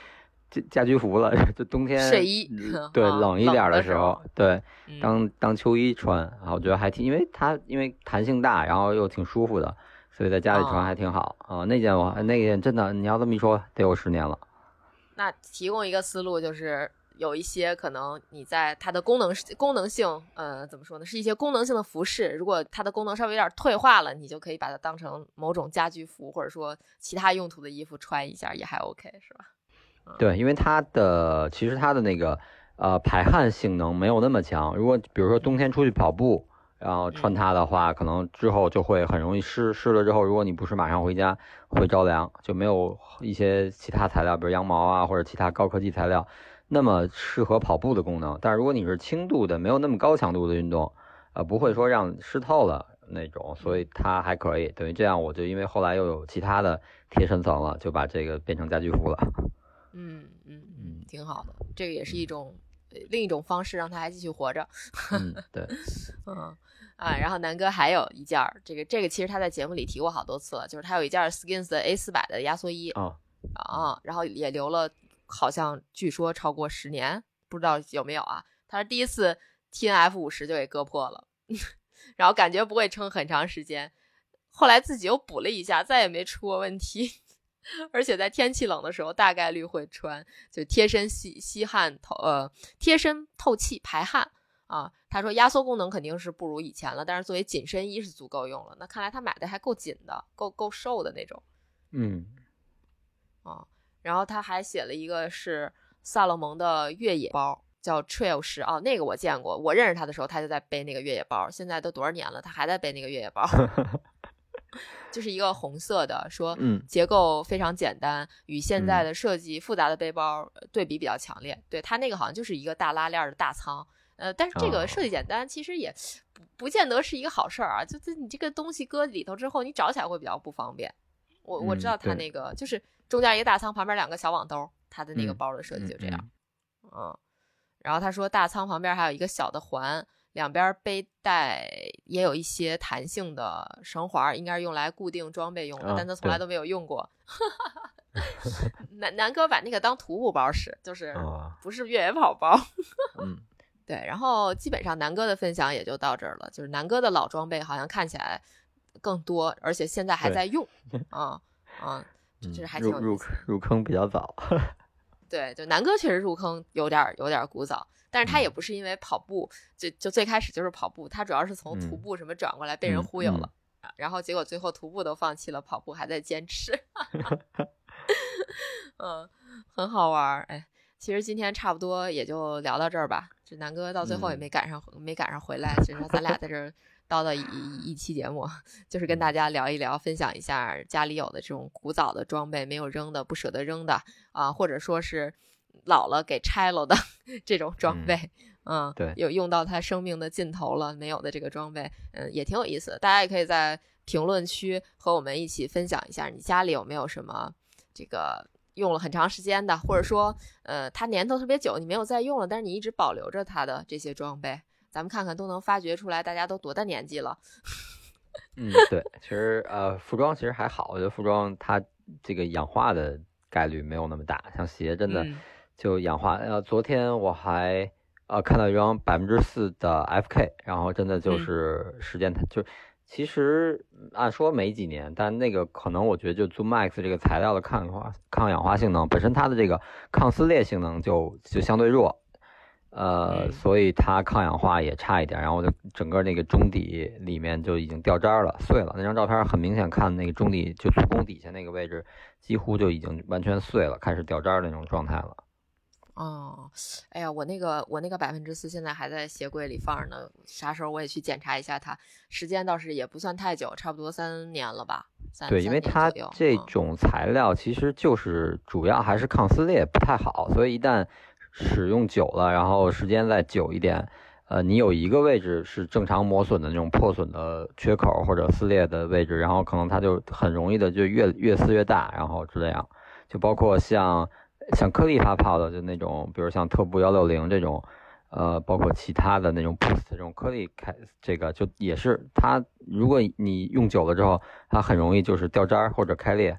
家家居服了，就冬天睡衣，对冷一点的时候，对当当秋衣穿，啊我觉得还挺，因为它因为弹性大，然后又挺舒服的，所以在家里穿还挺好啊。那件我那件真的，你要这么一说，得有十年了。那提供一个思路，就是有一些可能你在它的功能功能性，呃，怎么说呢？是一些功能性的服饰，如果它的功能稍微有点退化了，你就可以把它当成某种家居服，或者说其他用途的衣服穿一下，也还 OK，是吧？对，因为它的其实它的那个呃排汗性能没有那么强。如果比如说冬天出去跑步，然后穿它的话，可能之后就会很容易湿。湿了之后，如果你不是马上回家，会着凉，就没有一些其他材料，比如羊毛啊或者其他高科技材料那么适合跑步的功能。但是如果你是轻度的，没有那么高强度的运动，呃，不会说让湿透了那种，所以它还可以。等于这样，我就因为后来又有其他的贴身层了，就把这个变成家居服了。嗯嗯嗯，挺好的。这个也是一种另一种方式让他还继续活着。嗯，对，嗯啊，然后南哥还有一件儿，这个这个其实他在节目里提过好多次了，就是他有一件 Skins 的 A 四百的压缩衣啊啊，然后也留了，好像据说超过十年，不知道有没有啊？他是第一次 T N F 五十就给割破了，然后感觉不会撑很长时间，后来自己又补了一下，再也没出过问题，而且在天气冷的时候大概率会穿，就贴身吸吸汗透呃贴身透气排汗。啊，他说压缩功能肯定是不如以前了，但是作为紧身衣是足够用了。那看来他买的还够紧的，够够瘦的那种。嗯，啊，然后他还写了一个是萨洛蒙的越野包，叫 Trail 十啊，那个我见过，我认识他的时候他就在背那个越野包，现在都多少年了，他还在背那个越野包，就是一个红色的，说结构非常简单，与现在的设计复杂的背包对比比较强烈。对它那个好像就是一个大拉链的大仓。呃，但是这个设计简单，其实也不不见得是一个好事儿啊。就这，你这个东西搁里头之后，你找起来会比较不方便。我我知道它那个就是中间一个大仓，旁边两个小网兜，它的那个包的设计就这样。嗯，然后他说大仓旁边还有一个小的环，两边背带也有一些弹性的绳环，应该是用来固定装备用的，但他从来都没有用过。南南哥把那个当徒步包使，就是不是越野跑包。嗯。对，然后基本上南哥的分享也就到这儿了。就是南哥的老装备好像看起来更多，而且现在还在用 啊啊，就是还挺入入入坑比较早。对，就南哥确实入坑有点有点古早，但是他也不是因为跑步，就就最开始就是跑步，他主要是从徒步什么转过来被人忽悠了，然后结果最后徒步都放弃了，跑步还在坚持。嗯，很好玩哎。其实今天差不多也就聊到这儿吧。这南哥到最后也没赶上，没赶上回来。所以说咱俩在这儿叨叨一一期节目，就是跟大家聊一聊，分享一下家里有的这种古早的装备，没有扔的，不舍得扔的啊，或者说是老了给拆了的 这种装备。嗯，对，有用到他生命的尽头了没有的这个装备，嗯，也挺有意思的。大家也可以在评论区和我们一起分享一下，你家里有没有什么这个。用了很长时间的，或者说，呃，它年头特别久，你没有再用了，但是你一直保留着它的这些装备，咱们看看都能发掘出来，大家都多大年纪了？嗯，对，其实呃，服装其实还好，我觉得服装它这个氧化的概率没有那么大，像鞋真的就氧化。呃，昨天我还呃看到一双百分之四的 FK，然后真的就是时间它就。其实按说没几年，但那个可能我觉得就 Zoom Max 这个材料的抗氧化抗氧化性能本身它的这个抗撕裂性能就就相对弱，呃，所以它抗氧化也差一点。然后就整个那个中底里面就已经掉渣了、碎了。那张照片很明显看那个中底就足弓底下那个位置几乎就已经完全碎了，开始掉渣的那种状态了。哦，哎呀，我那个我那个百分之四现在还在鞋柜里放着呢，啥时候我也去检查一下它。时间倒是也不算太久，差不多三年了吧。对，因为它这种材料其实就是主要还是抗撕裂不太好，所以一旦使用久了，然后时间再久一点，呃，你有一个位置是正常磨损的那种破损的缺口或者撕裂的位置，然后可能它就很容易的就越越撕越大，然后这样，就包括像。像颗粒发泡的，就那种，比如像特步幺六零这种，呃，包括其他的那种 Boost 这种颗粒开，这个就也是它，如果你用久了之后，它很容易就是掉渣或者开裂。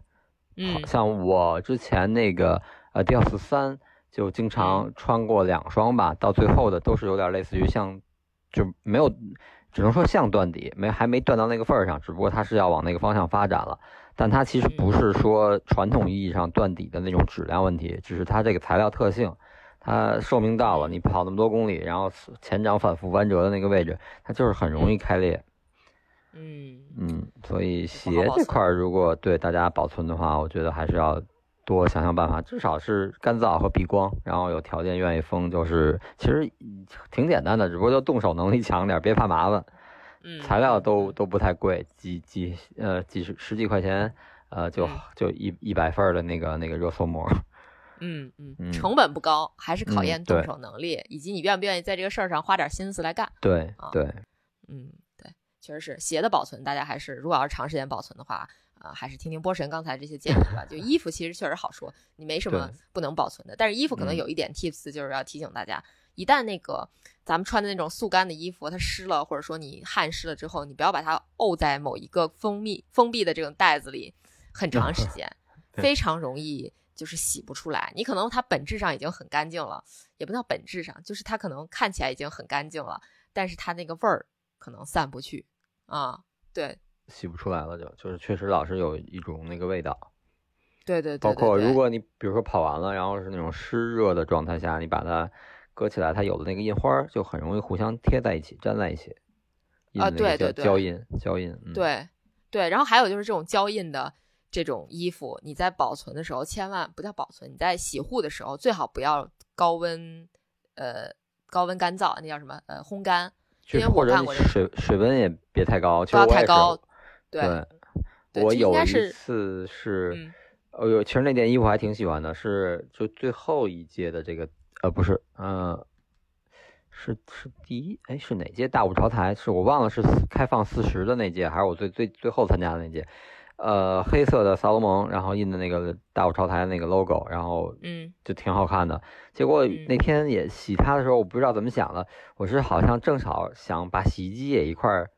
嗯，像我之前那个呃 Dios 三，就经常穿过两双吧，到最后的都是有点类似于像，就没有，只能说像断底，没还没断到那个份儿上，只不过它是要往那个方向发展了。但它其实不是说传统意义上断底的那种质量问题，只是它这个材料特性，它寿命到了，你跑那么多公里，然后前掌反复弯折的那个位置，它就是很容易开裂。嗯嗯，所以鞋这块如果对大家保存的话，我觉得还是要多想想办法，至少是干燥和避光，然后有条件愿意封，就是其实挺简单的，只不过就动手能力强点，别怕麻烦。嗯材料都都不太贵，几几呃几十十几块钱，呃就就一一百份的那个那个热缩膜，嗯嗯，成本不高，还是考验动手能力以及你愿不愿意在这个事儿上花点心思来干。对对，嗯对，确实是鞋的保存，大家还是如果要是长时间保存的话，啊，还是听听波神刚才这些建议吧。就衣服其实确实好说，你没什么不能保存的，但是衣服可能嗯有一点 tips，就是要提醒大家，一旦那个咱们穿的那种速干的衣服它湿了，或者说你汗湿了之后，你不要把它沤在某一个封闭封闭的这种袋子里很长时间，对非常容易就是洗不出来。你可能它本质上已经很干净了，也不叫本质上，就是它可能看起来已经很干净了，但是它那个味儿可能散不去啊。对洗不出来了就就是确实老是有一种那个味道。对对对包括如果你比如说跑完了，然后是那种湿热的状态下，你把它搁起来，它有的那个印花儿就很容易互相贴在一起，粘在一起。印啊对对对胶印，胶印。嗯、对对，然后还有就是这种胶印的这种衣服，你在保存的时候千万不叫保存，你在洗护的时候最好不要高温，呃，高温干燥，那叫什么？呃，烘干，因为我确实或者你干过这个水水温也别太高，其不要太高。对我有一次是，嗯呃，有其实那件衣服还挺喜欢的，是就最后一届的这个，呃，不是，呃，是是第一，哎，是哪届大舞潮台？是我忘了是开放四十的那届，还是我最最最后参加的那届？呃，黑色的萨洛蒙，然后印的那个大舞潮台那个 logo，然后嗯就挺好看的。结果嗯那天也洗它的时候，我不知道怎么想的，我是好像正好想把洗衣机也一块儿，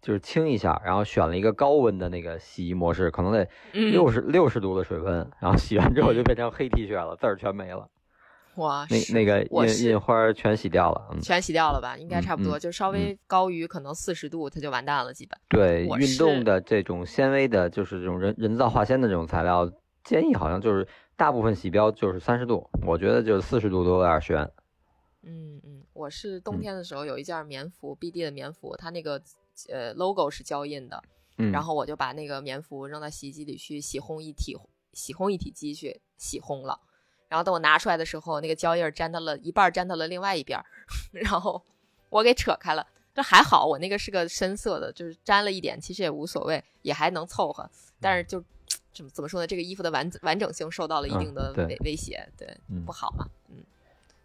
就是清一下，然后选了一个高温的那个洗衣模式，可能得嗯，六十六十度的水温，然后洗完之后就变成黑 T 恤了，字儿全没了，哇，那那个印印花儿全洗掉了。嗯，全洗掉了吧？应该嗯差不多，嗯就稍微高于可能四十度，它就完蛋了，基本。对，运动的这种纤维的，就是这种人人造化纤的这种材料，建议好像就是大部分洗标就是三十度，我觉得就是四十度都有点悬。嗯嗯，我是冬嗯天的时候有一件棉服，BD 的棉服，它那个呃 logo 是胶印的，嗯，然后我就把那个棉服扔到洗衣机里去洗烘一体洗烘一体机去洗烘了，然后等我拿出来的时候，那个胶印儿粘到了一半儿粘到了另外一边儿，然后我给扯开了。这还好，我那个是个深色的，就是沾了一点，其实也无所谓，也还能凑合。但是就怎么怎么说呢？这个衣服的完完整性受到了一定的威威胁，对，嗯不好嘛。嗯，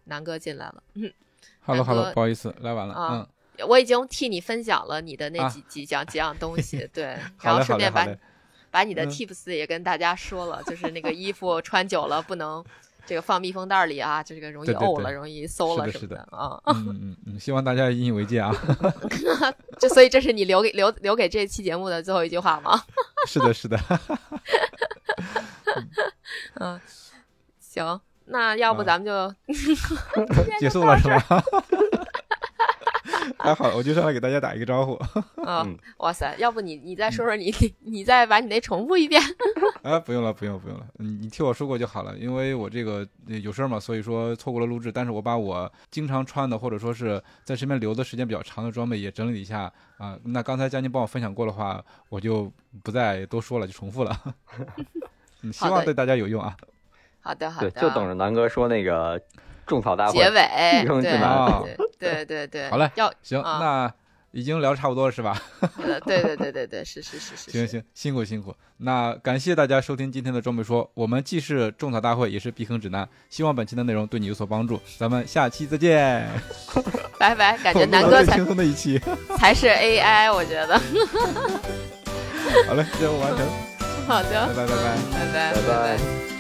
南哥进来了，嗯，Hello 大 Hello，不好意思，来晚了。啊嗯，我已经替你分享了你的那啊几、几样几样东西，对，然后顺便把。把你的嗯 tips 也跟大家说了，就是那个衣服穿久了不能这个放密封袋里啊，就这个容易对对对沤了，容易馊了什么是的啊。嗯嗯嗯嗯，希望大家引以为戒啊。这所以这是你留给留留给这期节目的最后一句话吗？是的，是的。嗯，行，那要不啊咱们就、结束了是吧？还好，我就上来给大家打一个招呼。啊、嗯哇塞，要不你你再说说你 你再把你那重复一遍。啊，不用了，不用，不用了，你你替我说过就好了。因为我这个呃有事儿嘛，所以说错过了录制。但是我把我经常穿的，或者说是在身边留的时间比较长的装备也整理一下啊。那刚才佳宁帮我分享过的话，我就不再多说了，就重复了。嗯，希望对大家有用啊。好的好对，的，就等着南哥说那个种草大会结尾，一声对进来对对对对，好嘞要行，啊那已经聊得差不多了是吧？呃对对对对对，是是是是，行行，辛苦辛苦。那感谢大家收听今天的装备说，我们既是种草大会，也是避坑指南。希望本期的内容对你有所帮助，咱们下期再见。拜拜，感觉南哥才轻松的一期。才是 AI，我觉得。好嘞，任务完成，好的，拜拜拜拜。拜拜拜拜拜。